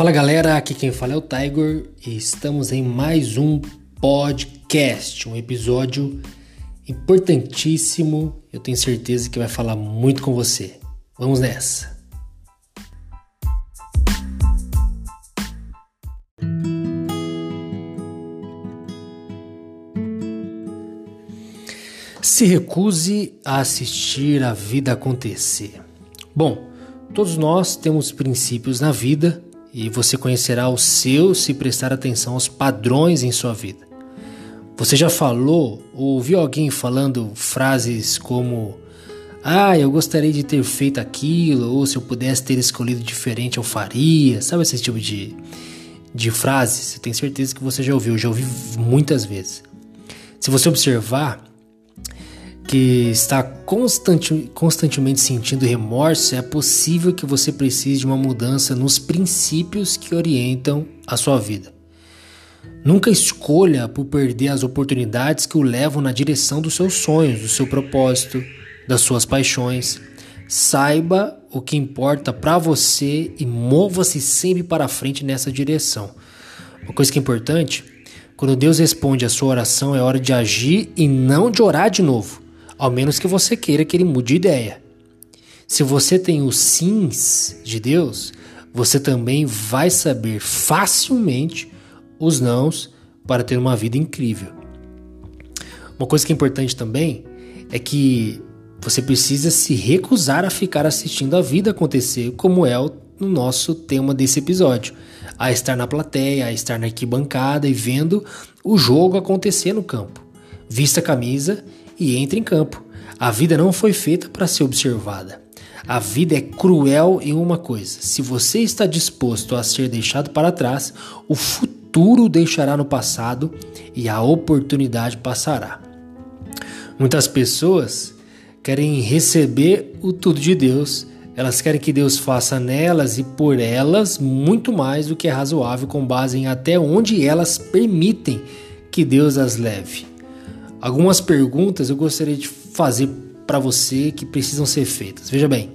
Fala galera, aqui quem fala é o Tiger e estamos em mais um podcast, um episódio importantíssimo. Eu tenho certeza que vai falar muito com você. Vamos nessa! Se recuse a assistir a vida acontecer. Bom, todos nós temos princípios na vida e você conhecerá o seu se prestar atenção aos padrões em sua vida. Você já falou ou ouviu alguém falando frases como ah, eu gostaria de ter feito aquilo, ou se eu pudesse ter escolhido diferente, eu faria. Sabe esse tipo de, de frases? Eu tenho certeza que você já ouviu, já ouvi muitas vezes. Se você observar, que está constante, constantemente sentindo remorso, é possível que você precise de uma mudança nos princípios que orientam a sua vida. Nunca escolha por perder as oportunidades que o levam na direção dos seus sonhos, do seu propósito, das suas paixões. Saiba o que importa para você e mova-se sempre para frente nessa direção. Uma coisa que é importante, quando Deus responde a sua oração, é hora de agir e não de orar de novo ao menos que você queira que ele mude de ideia. Se você tem os sims de Deus, você também vai saber facilmente os nãos para ter uma vida incrível. Uma coisa que é importante também é que você precisa se recusar a ficar assistindo a vida acontecer, como é o nosso tema desse episódio. A estar na plateia, a estar na arquibancada e vendo o jogo acontecer no campo. Vista a camisa e entre em campo. A vida não foi feita para ser observada. A vida é cruel em uma coisa: se você está disposto a ser deixado para trás, o futuro deixará no passado e a oportunidade passará. Muitas pessoas querem receber o tudo de Deus, elas querem que Deus faça nelas e por elas muito mais do que é razoável com base em até onde elas permitem que Deus as leve. Algumas perguntas eu gostaria de fazer para você que precisam ser feitas. Veja bem,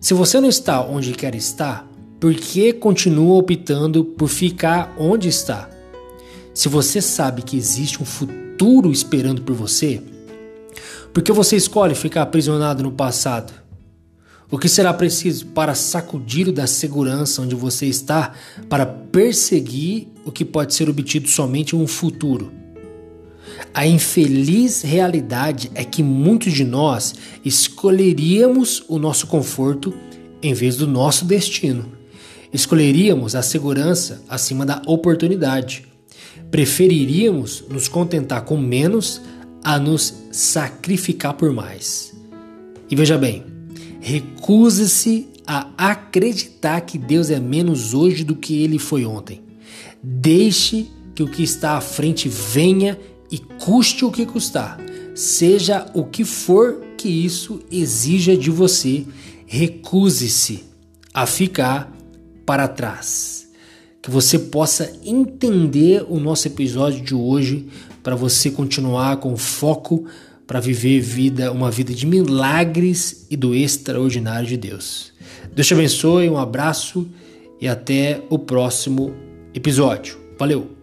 se você não está onde quer estar, por que continua optando por ficar onde está? Se você sabe que existe um futuro esperando por você, por que você escolhe ficar aprisionado no passado? O que será preciso para sacudir da segurança onde você está para perseguir o que pode ser obtido somente em um futuro? A infeliz realidade é que muitos de nós escolheríamos o nosso conforto em vez do nosso destino. Escolheríamos a segurança acima da oportunidade. Preferiríamos nos contentar com menos a nos sacrificar por mais. E veja bem, recuse-se a acreditar que Deus é menos hoje do que ele foi ontem. Deixe que o que está à frente venha e custe o que custar, seja o que for que isso exija de você, recuse-se a ficar para trás. Que você possa entender o nosso episódio de hoje para você continuar com foco para viver vida, uma vida de milagres e do extraordinário de Deus. Deus te abençoe, um abraço e até o próximo episódio. Valeu!